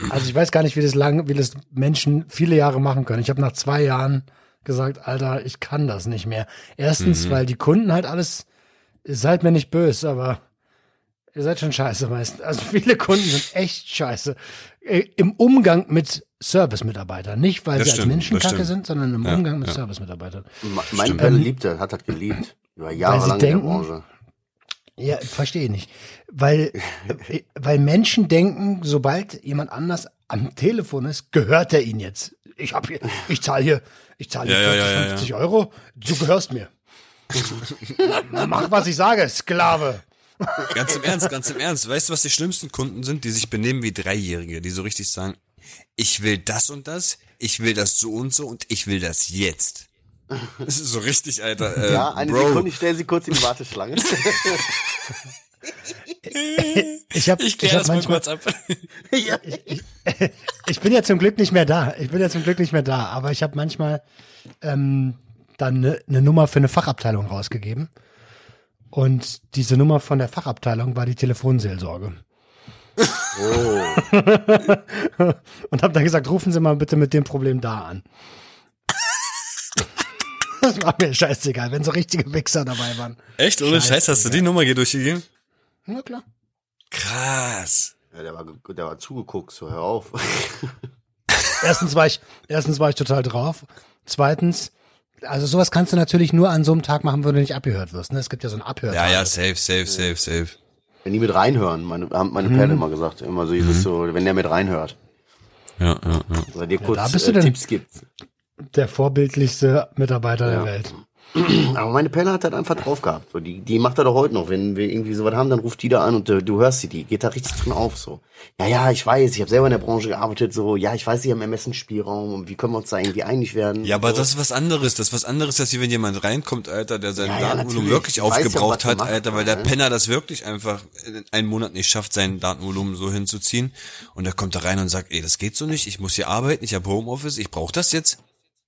Also ich weiß gar nicht, wie das lang, wie das Menschen viele Jahre machen können. Ich habe nach zwei Jahren gesagt, Alter, ich kann das nicht mehr. Erstens, mhm. weil die Kunden halt alles, seid mir nicht böse, aber ihr seid schon scheiße meistens. Also viele Kunden sind echt scheiße. Äh, Im Umgang mit Service-Mitarbeitern. Nicht, weil das sie stimmt, als Menschenkacke sind, sondern im ja, Umgang mit ja. Service-Mitarbeitern. Meine Pelle liebt das, hat das geliebt. Über Jahre lang denken, in der Branche. Ja, verstehe ich nicht. Weil, [laughs] weil Menschen denken, sobald jemand anders am Telefon ist, gehört er ihnen jetzt. Ich hab hier, ich zahle hier, ich zahle hier ja, 40, 50 Euro, du gehörst mir. [laughs] Mach, was ich sage, Sklave. Ganz im Ernst, ganz im Ernst. Weißt du, was die schlimmsten Kunden sind? Die sich benehmen wie Dreijährige, die so richtig sagen, ich will das und das, ich will das so und so und ich will das jetzt. Das ist so richtig, Alter. Äh, ja, eine Bro. Sekunde, ich stelle sie kurz in die Warteschlange. ich habe ich, ich hab manchmal kurz ab. [laughs] ich, ich, ich, bin ja zum Glück nicht mehr da. Ich bin ja zum Glück nicht mehr da, aber ich habe manchmal ähm, dann eine ne Nummer für eine Fachabteilung rausgegeben. Und diese Nummer von der Fachabteilung war die Telefonseelsorge. Oh. [laughs] und habe dann gesagt, rufen Sie mal bitte mit dem Problem da an. [laughs] das war mir scheißegal, wenn so richtige Wichser dabei waren. Echt? Ohne Scheiß, hast du die Nummer hier durchgegeben? Na klar. Krass. Ja, der war, der war zugeguckt, so hör auf. [laughs] erstens war ich, erstens war ich total drauf. Zweitens, also sowas kannst du natürlich nur an so einem Tag machen, wo du nicht abgehört wirst. Ne? Es gibt ja so ein Abhör. Ja, ja, safe, safe, safe, safe. Wenn die mit reinhören, meine, haben meine mhm. Perle immer gesagt, immer so, mhm. so, wenn der mit reinhört. Ja, ja, ja. Also dir kurz ja, da bist du äh, Tipps gibt. Der vorbildlichste Mitarbeiter ja. der Welt. Aber meine Pelle hat halt einfach drauf gehabt. So, die, die macht er doch heute noch. Wenn wir irgendwie sowas haben, dann ruft die da an und du, du hörst sie, die geht da richtig drin auf. So, ja, ja, ich weiß, ich habe selber in der Branche gearbeitet. So, ja, ich weiß, sie haben Ermessensspielraum und wie können wir uns da irgendwie einig werden? Ja, aber so. das ist was anderes. Das ist was anderes, als wenn jemand reinkommt, Alter, der sein ja, Datenvolumen ja, wirklich aufgebraucht ja, hat, macht, Alter, weil der ne? Penner das wirklich einfach in einem Monat nicht schafft, sein Datenvolumen so hinzuziehen. Und der kommt da rein und sagt, ey, das geht so nicht. Ich muss hier arbeiten, ich habe Homeoffice, ich brauche das jetzt.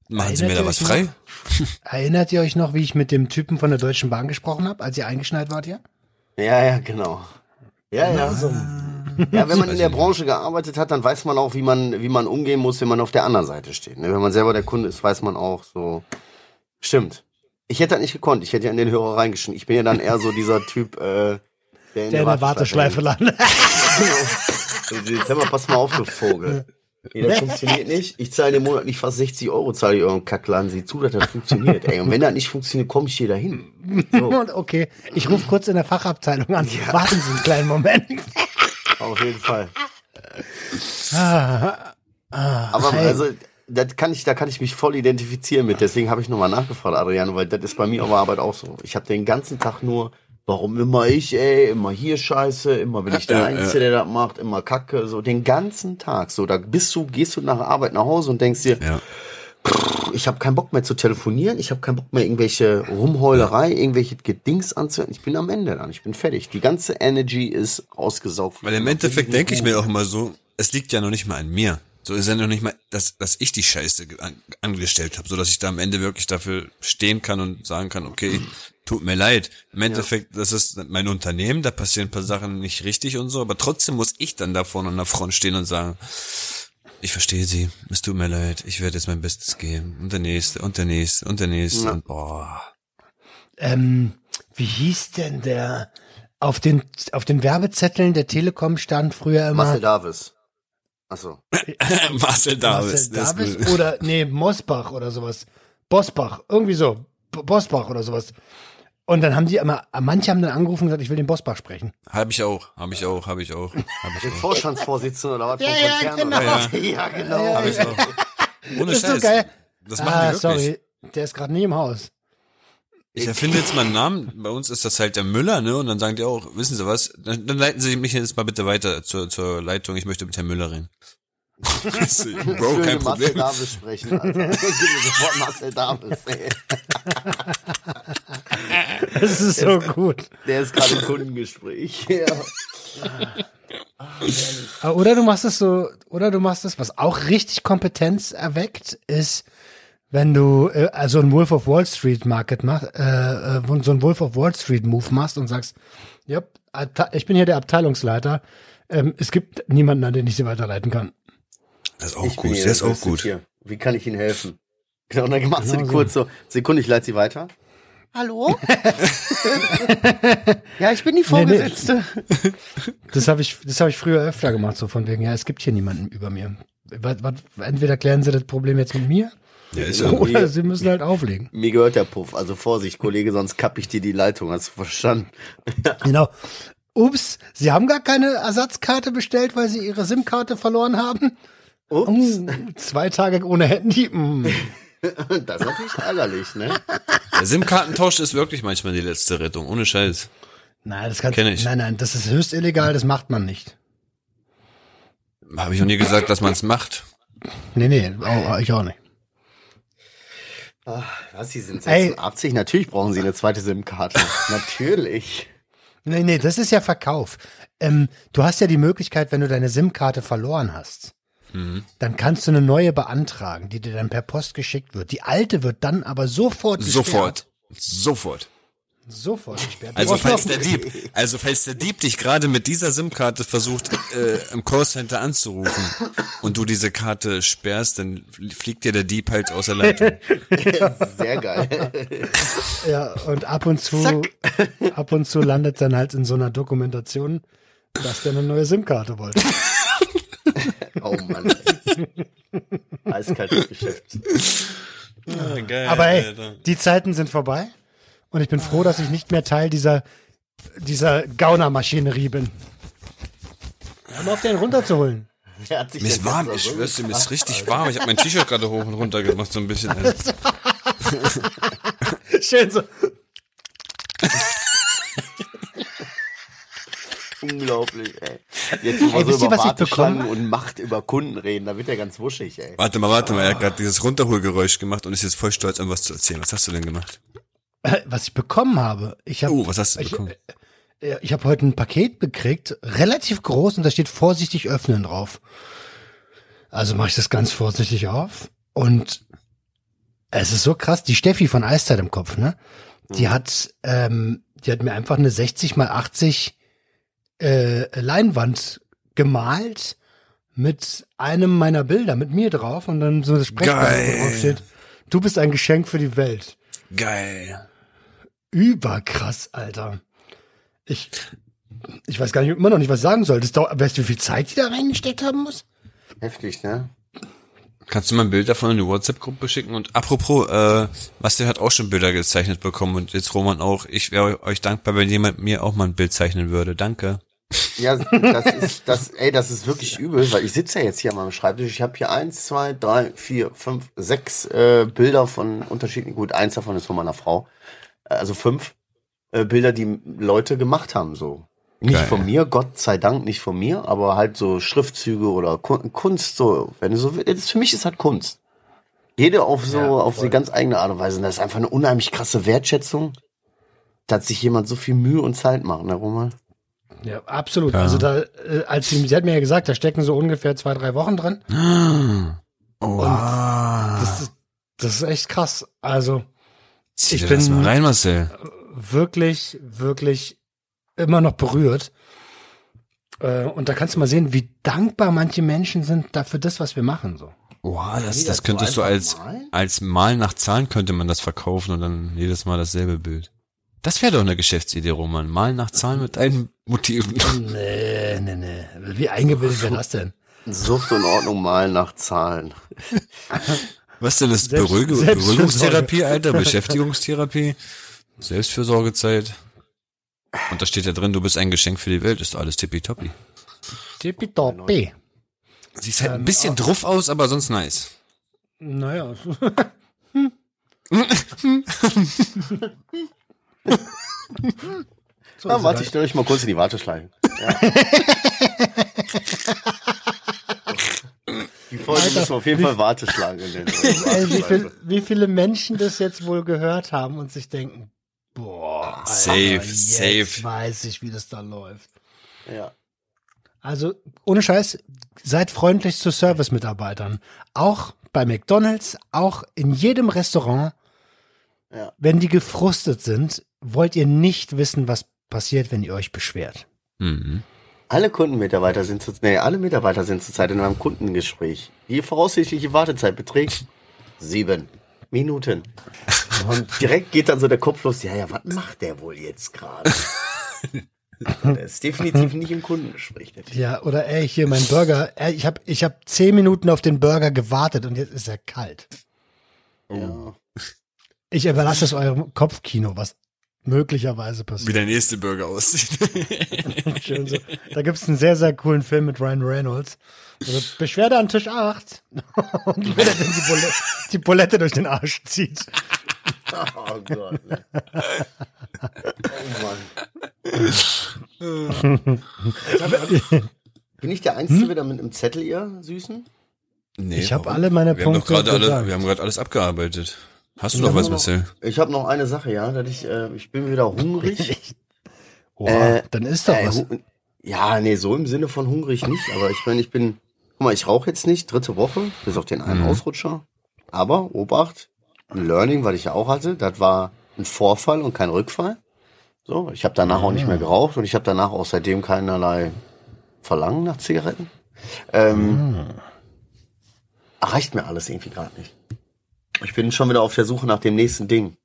Machen Sie mir da was frei? Noch, erinnert ihr euch noch, wie ich mit dem Typen von der Deutschen Bahn gesprochen habe, als ihr eingeschneit wart hier? Ja, ja, genau. Ja, ja. So. Ja, wenn man in der Branche gearbeitet hat, dann weiß man auch, wie man, wie man umgehen muss, wenn man auf der anderen Seite steht. Ne? Wenn man selber der Kunde ist, weiß man auch so. Stimmt. Ich hätte das nicht gekonnt. Ich hätte ja in den Hörer reingeschnitten. Ich bin ja dann eher so dieser Typ, äh, der in der, der Warteschleife landet. [laughs] Sag mal, pass mal auf, du Vogel. Nee, das funktioniert [laughs] nicht. Ich zahle im Monat nicht fast 60 Euro, zahle ich euren Kackladen. Sieh zu, dass das funktioniert. Ey, und wenn das nicht funktioniert, komme ich hier dahin. So. [laughs] okay, ich rufe kurz in der Fachabteilung an. Ja. Warten Sie einen kleinen Moment. [laughs] Auf jeden Fall. Ah, ah, Aber hey. also, das kann ich, da kann ich mich voll identifizieren mit. Deswegen habe ich nochmal nachgefragt, Adriano, weil das ist bei mir auf der Arbeit auch so. Ich habe den ganzen Tag nur Warum immer ich, ey, immer hier Scheiße, immer bin ich der Einzige, der das macht, immer Kacke, so den ganzen Tag. So, da bist du, gehst du nach Arbeit nach Hause und denkst dir, ja. ich habe keinen Bock mehr zu telefonieren, ich habe keinen Bock mehr irgendwelche Rumheulerei, irgendwelche Gedings anzuhören. Ich bin am Ende dann, ich bin fertig. Die ganze Energy ist ausgesaugt. Weil im Endeffekt denke ich mir auch immer so, es liegt ja noch nicht mal an mir. So ist ja noch nicht mal, dass, dass ich die Scheiße an, angestellt habe, so dass ich da am Ende wirklich dafür stehen kann und sagen kann, okay, tut mir leid. Im Endeffekt, ja. das ist mein Unternehmen, da passieren ein paar Sachen nicht richtig und so, aber trotzdem muss ich dann da vorne an der Front stehen und sagen, ich verstehe sie, es tut mir leid, ich werde jetzt mein Bestes geben. Und der nächste, und der nächste, und der nächste, ja. und boah. ähm, wie hieß denn der, auf den, auf den Werbezetteln der Telekom stand früher immer Marcel Davis. Achso. [laughs] Marcel Davis. Marcel Davis oder, nee, Mosbach oder sowas. Bosbach, irgendwie so. B Bosbach oder sowas. Und dann haben die immer, manche haben dann angerufen und gesagt, ich will den Bosbach sprechen. Hab ich auch, hab ich auch, hab ich auch. Hab ich Den auch. Vorstandsvorsitzenden oder was Ja, vom ja, Konzern? genau. oder [laughs] Ja? Ja, genau. Ja, ich auch. Ohne Das ist so Scheiß. geil. Das machen Ah, die wirklich. sorry, der ist gerade nie im Haus. Ich erfinde jetzt mal einen Namen. Bei uns ist das halt der Müller, ne? Und dann sagen die auch, wissen Sie was? Dann, dann leiten Sie mich jetzt mal bitte weiter zur, zur Leitung. Ich möchte mit Herrn Müller reden. Bro, Ich will kein mit Marcel Problem. Davis sprechen, Alter. [laughs] Gib mir sofort Marcel Davis, ey. Das ist so gut. Der ist gerade im Kundengespräch. [laughs] Ja. Ah, Oder du machst es so, oder du machst es, was auch richtig Kompetenz erweckt, ist, wenn du äh, also ein Wolf of Wall Street Market machst, äh, äh, so ein Wolf of Wall Street Move machst und sagst, ja, ich bin hier der Abteilungsleiter. Ähm, es gibt niemanden, an den ich sie weiterleiten kann. Das ist auch Ich gut, hier der ist auch gut. Hier. Wie kann ich Ihnen helfen? Genau, und dann machst du Genau die so. kurz so, Sekunde, ich leite sie weiter. Hallo? [laughs] ja, ich bin die Nee, nee. Vorgesetzte. Das habe ich, das habe ich früher öfter gemacht, so von wegen, ja, es gibt hier niemanden über mir. Entweder klären sie das Problem jetzt mit mir Ja, ist ja [laughs] oder sie müssen halt auflegen. Mir gehört der Puff, also Vorsicht, Kollege, sonst kapp ich dir die Leitung, hast du verstanden? [laughs] Genau. Ups, Sie haben gar keine Ersatzkarte bestellt, weil Sie Ihre SIM-Karte verloren haben? Ups, Mm, zwei Tage ohne Handy. Mm. [laughs] das ist natürlich ärgerlich, ne? Der SIM-Kartentausch ist wirklich manchmal die letzte Rettung, ohne Scheiß. Nein, das kann Kenn ich. Nein, nein, das ist höchst illegal, das macht man nicht. Habe ich noch nie gesagt, dass man es macht. Nee, nee, auch, ich auch nicht. Ach, was, Sie sind Ey. 86? Natürlich brauchen Sie eine zweite SIM-Karte. [laughs] Natürlich. Nee, nee, das ist ja Verkauf. Ähm, du hast ja die Möglichkeit, wenn du deine SIM-Karte verloren hast, dann kannst du eine neue beantragen, die dir dann per Post geschickt wird. Die alte wird dann aber sofort gesperrt. Sofort. Sofort. Sofort gesperrt. Also falls der Dieb, also falls der Dieb dich gerade mit dieser SIM-Karte versucht, äh, im Callcenter anzurufen und du diese Karte sperrst, dann fliegt dir der Dieb halt aus der Leitung. [laughs] Sehr geil. Ja, und ab und zu, ab und zu landet dann halt in so einer Dokumentation, dass der eine neue SIM-Karte wollte. [laughs] [laughs] Oh Mann. ey. Eiskaltes Geschäft. Ja, geil, Aber hey, die Zeiten sind vorbei und ich bin froh, dass ich nicht mehr Teil dieser, dieser Gaunermaschinerie bin. Hör mal auf, den runterzuholen. Mir ist warm, so ich schwör's dir, mir ist richtig warm. Ich habe mein T-Shirt gerade hoch und runter gemacht, so ein bisschen. [laughs] Schön so. [laughs] Unglaublich, ey. Jetzt, wisst so über ich Warteschlangen und Macht über Kunden reden, da wird er ganz wuschig, ey. warte mal, warte mal, er hat gerade dieses Runterholgeräusch gemacht und ist jetzt voll stolz, an was zu erzählen. Was hast du denn gemacht? Was ich bekommen habe. Ich habe Oh, was hast du ich, bekommen? äh, ich habe heute ein Paket gekriegt, relativ groß und da steht vorsichtig öffnen drauf. Also mache ich das ganz vorsichtig auf und es ist so krass, die Steffi von Eiszeit im Kopf, ne? Die hat ähm, die hat mir einfach eine 60 mal 80 äh, Leinwand gemalt mit einem meiner Bilder mit mir drauf und dann so das Sprechblatt, drauf steht, du bist ein Geschenk für die Welt. Geil. Überkrass, Alter. Ich, ich weiß gar nicht, immer noch nicht, was ich sagen soll. Das dauert, weißt du, wie viel Zeit die da reingesteckt haben muss? Heftig, ne? Kannst du mal ein Bild davon in die WhatsApp-Gruppe schicken? Und apropos, äh, Basti hat auch schon Bilder gezeichnet bekommen und jetzt Roman auch. Ich wäre euch dankbar, wenn jemand mir auch mal ein Bild zeichnen würde. Danke. Ja, das ist, das, ey, das ist wirklich übel, weil ich sitze ja jetzt hier an meinem Schreibtisch. Ich habe hier eins, zwei, drei, vier, fünf, sechs äh, Bilder von unterschiedlichen, gut, eins davon ist von meiner Frau. Also fünf äh, Bilder, die Leute gemacht haben, so. Nicht Geil. von mir, Gott sei Dank nicht von mir, aber halt so Schriftzüge oder Kun- Kunst, so, wenn du so willst. Für mich ist halt Kunst. Jede auf so, Ja, auf die ganz eigene Art und Weise. Und das ist einfach eine unheimlich krasse Wertschätzung. Da hat sich jemand so viel Mühe und Zeit machen, ne, Roman? Ja, absolut. Ja. Also da, äh, als sie, sie hat mir ja gesagt, da stecken so ungefähr zwei, drei Wochen dran. [gasps] Oh. Das ist, das ist echt krass. Also Zieh ich bin- mal rein, Marcel. wirklich, wirklich immer noch berührt. Äh, und da kannst du mal sehen, wie dankbar manche Menschen sind dafür das, was wir machen. So. Wow, das, das das könntest du als, malen? als Mal nach Zahlen könnte man das verkaufen und dann jedes Mal dasselbe Bild. Das wäre doch eine Geschäftsidee, Roman. Malen nach Zahlen mit deinen Motiven. Nee, nee, nee. Wie eingebildet wäre das denn? Sucht und Ordnung malen nach Zahlen. Was denn das? Selbst- Beruhigung. Beruhigungstherapie, Alter, Beschäftigungstherapie, Selbstfürsorgezeit. Und da steht ja drin, du bist ein Geschenk für die Welt, ist alles tippitoppi. Tippitoppi. Siehst halt ein bisschen druff aus, aber sonst nice. Naja. [laughs] [laughs] so [laughs] Na, warte, ich stelle euch mal kurz in die Warteschleife. Ja. Die Folge Alter, müssen wir auf jeden wie- Fall Warteschlange nennen. [laughs] Ey, wie, viel, wie viele Menschen das jetzt wohl gehört haben und sich denken, boah, Alter, Safe, jetzt safe. weiß ich, wie das da läuft. Ja. Also, ohne Scheiß, seid freundlich zu Service-Mitarbeitern. Auch bei McDonalds, auch in jedem Restaurant. Ja. Wenn die gefrustet sind, wollt ihr nicht wissen, was passiert, wenn ihr euch beschwert. Mhm. Alle Kundenmitarbeiter sind zu, nee, alle Mitarbeiter sind zurzeit in einem Kundengespräch. Die voraussichtliche Wartezeit beträgt sieben Minuten. Und direkt geht dann so der Kopf los, ja, ja, was macht der wohl jetzt gerade? [laughs] Der ist definitiv nicht im Kundengespräch. Ja, oder ey, hier mein Burger. Ey, ich habe ich hab zehn Minuten auf den Burger gewartet und jetzt ist er kalt. Ja. Ich überlasse es eurem Kopfkino, was möglicherweise Wie passiert. der nächste Burger aussieht. [laughs] Schön so. Da gibt's einen sehr, sehr coolen Film mit Ryan Reynolds. Also Beschwerde an Tisch 8. [laughs] und wie der dann die, Bulette, die Bulette durch den Arsch zieht. Oh Gott. Ne. Oh Mann. Bin ich der Einzige wieder mit einem Zettel, ihr Süßen? Nee, Ich hab warum? alle meine wir haben doch Punkte gerade alle, gesagt. Wir haben gerade alles abgearbeitet. Hast du noch was, noch- Marcel? Ich habe noch eine Sache, ja, dass ich, äh, ich bin wieder hungrig. [laughs] Oh, Äh, dann ist doch Äh, was. ja, nee, so im Sinne von hungrig nicht, aber ich meine, ich bin, guck mal, ich rauche jetzt nicht, dritte Woche, bis auf den einen Mhm. Ausrutscher. Aber, Obacht, ein Learning, was ich ja auch hatte, das war ein Vorfall und kein Rückfall. So, ich habe danach auch nicht mehr geraucht und ich habe danach auch seitdem keinerlei Verlangen nach Zigaretten. Ähm, Reicht mir alles irgendwie gerade nicht. Ich bin schon wieder auf der Suche nach dem nächsten Ding.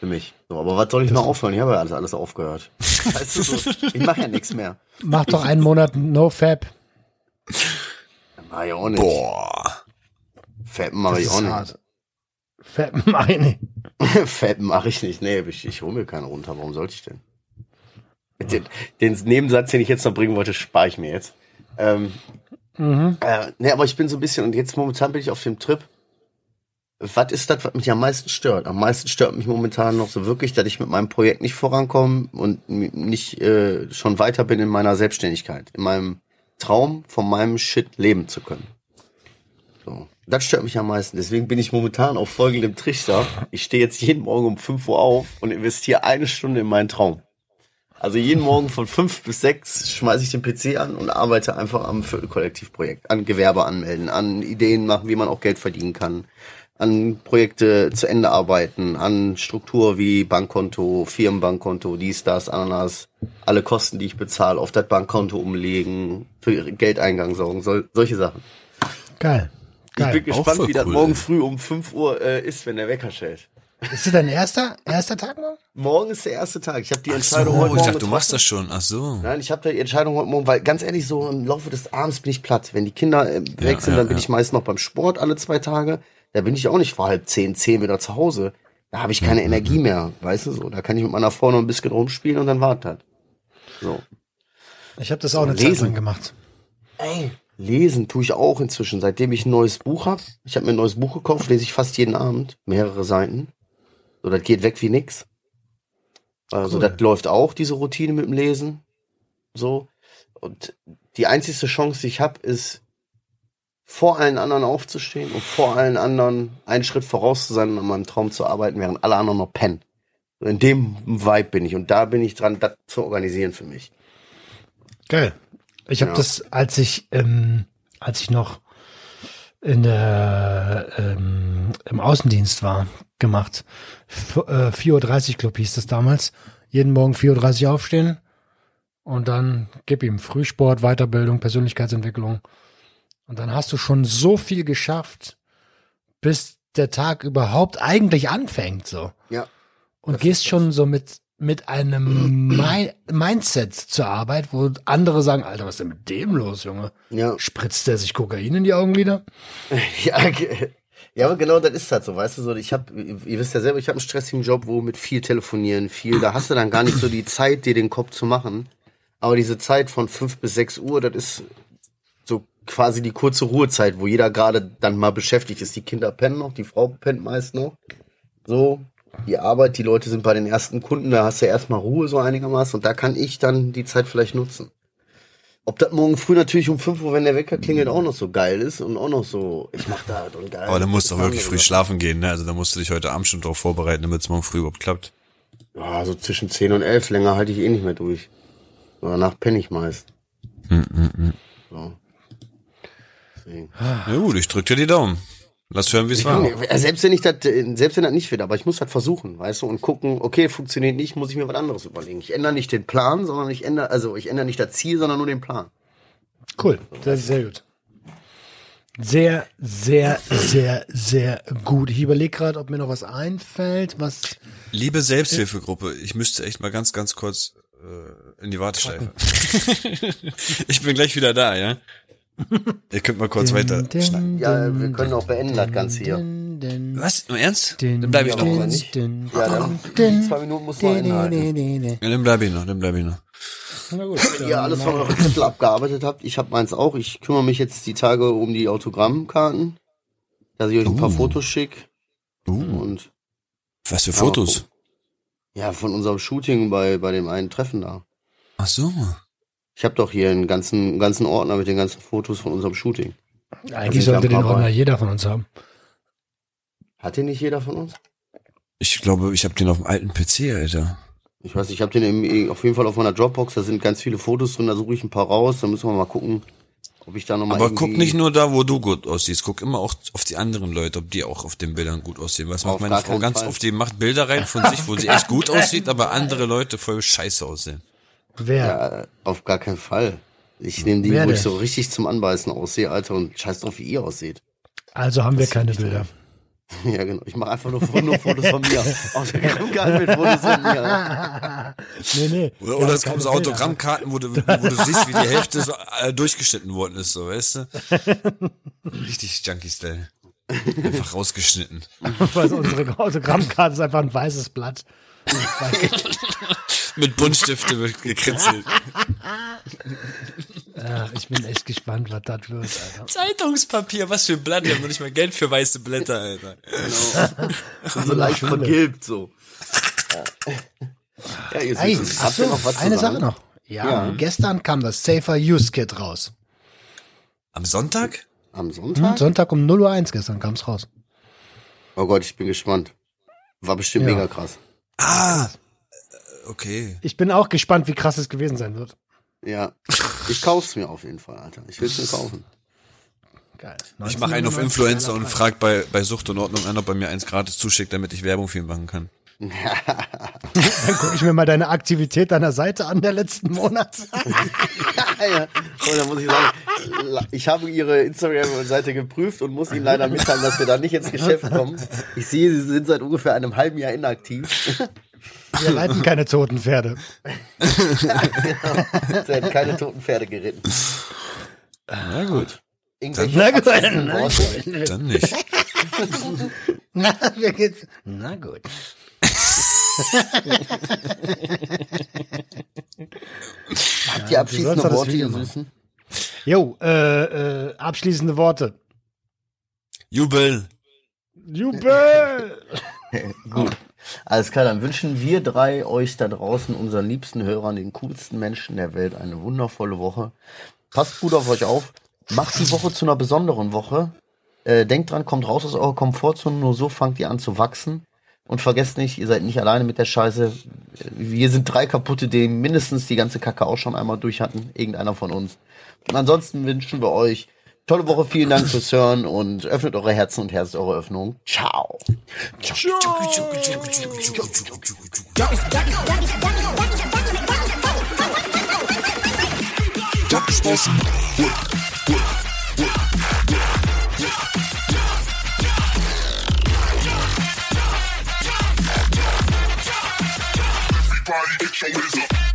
Für mich. So, aber was soll ich noch aufhören? Ich habe ja alles, alles aufgehört. [laughs] Weißt du, so, ich mache ja nichts mehr. Mach doch einen Monat No-Fab. Mach ich auch nicht. Boah. Fappen mache ich auch nicht. Fab [laughs] mach ich nicht. [laughs] Fappen mache ich nicht. Nee, ich, ich hole mir keine runter. Warum sollte ich denn? Den, den Nebensatz, den ich jetzt noch bringen wollte, spare ich mir jetzt. Ähm, Mhm. äh, nee, aber ich bin so ein bisschen, und jetzt momentan bin ich auf dem Trip. Was ist das, was mich am meisten stört? Am meisten stört mich momentan noch so wirklich, dass ich mit meinem Projekt nicht vorankomme und nicht äh, schon weiter bin in meiner Selbstständigkeit, in meinem Traum, von meinem Shit leben zu können. So. Das stört mich am meisten. Deswegen bin ich momentan auf folgendem Trichter. Ich stehe jetzt jeden Morgen um 5 Uhr auf und investiere eine Stunde in meinen Traum. Also jeden Morgen von 5 bis 6 schmeiße ich den PC an und arbeite einfach am Viertelkollektivprojekt, an Gewerbe anmelden, an Ideen machen, wie man auch Geld verdienen kann, an Projekte zu Ende arbeiten, an Struktur wie Bankkonto, Firmenbankkonto, dies, das, Ananas, alle Kosten, die ich bezahle, auf das Bankkonto umlegen, für Geldeingang sorgen, sol solche Sachen. Geil. Ich bin Geil. gespannt, wie das cool, morgen ey. früh um 5 Uhr äh, ist, wenn der Wecker schellt. Ist das dein erster, erster Tag noch? Morgen ist der erste Tag. Ich habe die Ach so, Entscheidung heute ich Morgen dachte, du machst das schon. Ach so. Nein, ich habe die Entscheidung heute Morgen, weil ganz ehrlich, so im Laufe des Abends bin ich platt. Wenn die Kinder äh, weg Ja, sind, ja, dann bin ja. ich meist noch beim Sport alle zwei Tage. Da bin ich auch nicht vor halb zehn, zehn wieder zu Hause. Da habe ich keine Mhm. Energie mehr, weißt du so. Da kann ich mit meiner Frau noch ein bisschen rumspielen und dann wartet das. So. Ich habe das auch eine Zeit lesen. lang gemacht. Ey, lesen tue ich auch inzwischen, seitdem ich ein neues Buch habe. Ich habe mir ein neues Buch gekauft, lese ich fast jeden Abend, mehrere Seiten. So, das geht weg wie nix. Also, Cool. das läuft auch, diese Routine mit dem Lesen. So. Und die einzigste Chance, die ich habe, ist, vor allen anderen aufzustehen und vor allen anderen einen Schritt voraus zu sein und an meinem Traum zu arbeiten, während alle anderen noch pennen. So, In dem Vibe bin ich und da bin ich dran, das zu organisieren für mich. Geil. Ich habe Ja. das, als ich, ähm, als ich noch in der, ähm, im Außendienst war, gemacht. F äh, 4.30 Uhr Club hieß das damals. Jeden Morgen 4.30 Uhr aufstehen und dann gib ihm Frühsport, Weiterbildung, Persönlichkeitsentwicklung. Und dann hast du schon so viel geschafft, bis der Tag überhaupt eigentlich anfängt, so. Ja. und gehst schon so mit, mit einem [clears throat] Mi Mindset zur Arbeit, wo andere sagen, Alter, was ist denn mit dem los, Junge? Ja. Spritzt der sich Kokain in die Augenlider? [laughs] Ja, ja, aber genau das ist halt so, weißt du, so, ich habe, ihr wisst ja selber, ich habe einen stressigen Job, wo mit viel telefonieren, viel, da hast du dann gar nicht so die Zeit, dir den Kopf zu machen. Aber diese Zeit von fünf bis sechs Uhr, das ist so quasi die kurze Ruhezeit, wo jeder gerade dann mal beschäftigt ist. Die Kinder pennen noch, die Frau pennt meist noch. So, die Arbeit, die Leute sind bei den ersten Kunden, da hast du ja erstmal Ruhe so einigermaßen und da kann ich dann die Zeit vielleicht nutzen. Ob das morgen früh natürlich um 5 Uhr, wenn der Wecker klingelt, auch noch so geil ist und auch noch so, ich mach das und geil. Aber dann musst du auch wirklich früh schlafen gehen, ne? Also da musst du dich heute Abend schon drauf vorbereiten, damit es morgen früh überhaupt klappt. Ja, so zwischen 10 und 11 länger halte ich eh nicht mehr durch. Danach penne ich meist. So. Deswegen. Na gut, ich drück dir die Daumen. Lass hören, wie es war. Ja, Selbst wenn ich das, selbst wenn das nicht wird, aber ich muss halt versuchen, weißt du, und gucken, okay, funktioniert nicht, muss ich mir was anderes überlegen. Ich ändere nicht den Plan, sondern ich ändere, also ich ändere nicht das Ziel, sondern nur den Plan. Cool, das ist sehr gut. Sehr, sehr, sehr, sehr gut. Ich überlege gerade, ob mir noch was einfällt, was. Liebe Selbsthilfegruppe, ich müsste echt mal ganz, ganz kurz äh, in die Warteschleife. [laughs] ich bin gleich wieder da, ja? [laughs] Ihr könnt mal kurz weiter. schneiden. Ja, wir können auch beenden das Ganze hier. Was? Im Ernst? Dann bleib ich noch. Ja, Ja, dann zwei Minuten muss man einhalten. dann bleib ich noch, dann bleib ich noch. Na gut. ihr alles von eurem Zettel abgearbeitet habt. Ich habe meins auch. Ich kümmere mich jetzt die Tage um die Autogrammkarten, dass ich euch ein paar Uh. Fotos schicke. Uh, Und was für Fotos? ja, von unserem Shooting bei, bei dem einen Treffen da. Ach so. Ich habe doch hier einen ganzen, einen ganzen Ordner mit den ganzen Fotos von unserem Shooting. Eigentlich sind sollte den Ordner jeder von uns haben. Hat den nicht jeder von uns? Ich glaube, ich habe den auf dem alten PC, Alter. Ich weiß, ich habe den im, auf jeden Fall auf meiner Dropbox. Da sind ganz viele Fotos drin. Da suche ich ein paar raus. Da müssen wir mal gucken, ob ich da nochmal. Aber guck nicht nur da, wo du gut aussiehst. Guck immer auch auf die anderen Leute, ob die auch auf den Bildern gut aussehen. Was macht meine Frau ganz Fall. oft? Die macht Bilder rein von sich, wo sie echt gut [laughs] aussieht, aber andere Leute voll scheiße aussehen. Wer? Ja, auf gar keinen Fall. Ich nehme die, Wer wo denn? ich so richtig zum Anbeißen aussehe, Alter, und scheiß drauf, wie ihr aussieht. Also haben wir Das keine sieht nicht Bilder. [laughs] Ja, genau. Ich mache einfach nur, nur [laughs] Fotos von mir. Autogrammkarten mit Fotos von mir. [laughs] nee, nee. Oder, Wir oder es kommen so keine. Autogrammkarten, wo du, wo du siehst, wie die Hälfte so äh, durchgeschnitten worden ist, so, weißt du? Richtig Junkie-Style. Einfach rausgeschnitten. Weil unsere Autogrammkarte ist einfach ein weißes Blatt. Mit Buntstifte wird gekritzelt. Ja, ich bin echt gespannt, was das wird, Alter. Zeitungspapier, was für ein Blatt. Wir haben noch nicht mal Geld für weiße Blätter, Alter. So leicht vergilbt, so. Ja, ihr ach noch was zu eine sagen? Sache noch. Ja, Ja. gestern kam das Safer Use Kit raus. Am Sonntag? Am Hm, Sonntag? Sonntag um 0.01 Uhr gestern kam es raus. Oh Gott, ich bin gespannt. War bestimmt Ja. mega krass. Ah, okay. Ich bin auch gespannt, wie krass es gewesen sein wird. Ja. Ich kauf's mir auf jeden Fall, Alter. Ich will's mir kaufen. Geil. Ich mache einen auf Influencer und frag bei, bei Sucht und Ordnung an, ob er mir eins gratis zuschickt, damit ich Werbung für ihn machen kann. [laughs] Dann gucke ich mir mal deine Aktivität deiner Seite an der letzten Monat. [laughs] ja. Und da muss ich sagen, ich habe ihre Instagram-Seite geprüft und muss ihnen leider mitteilen, dass wir da nicht ins Geschäft kommen. Ich sehe, sie sind seit ungefähr einem halben Jahr inaktiv. Wir reiten keine toten Pferde. sie hat keine toten Pferde geritten. Na gut. Irgendwelche Na gut. Na? Dann nicht. [laughs] Na, wir geht's. Na gut. [laughs] Habt ihr abschließende das Worte, ihr. Süßen? Jo, äh, äh, abschließende Worte. Jubel. Jubel! [laughs] Gut. Alles klar, dann wünschen wir drei euch da draußen, unseren liebsten Hörern, den coolsten Menschen der Welt, eine wundervolle Woche. Passt gut auf euch auf. Macht die Woche zu einer besonderen Woche. Äh, denkt dran, kommt raus aus eurer Komfortzone, nur so fangt ihr an zu wachsen. Und vergesst nicht, ihr seid nicht alleine mit der Scheiße. Wir sind drei kaputte, die mindestens die ganze Kacke auch schon einmal durch hatten. Irgendeiner von uns. Und ansonsten wünschen wir euch tolle Woche. Vielen Dank fürs Hören und öffnet eure Herzen und Herz eure Öffnung. Ciao. Put your hands.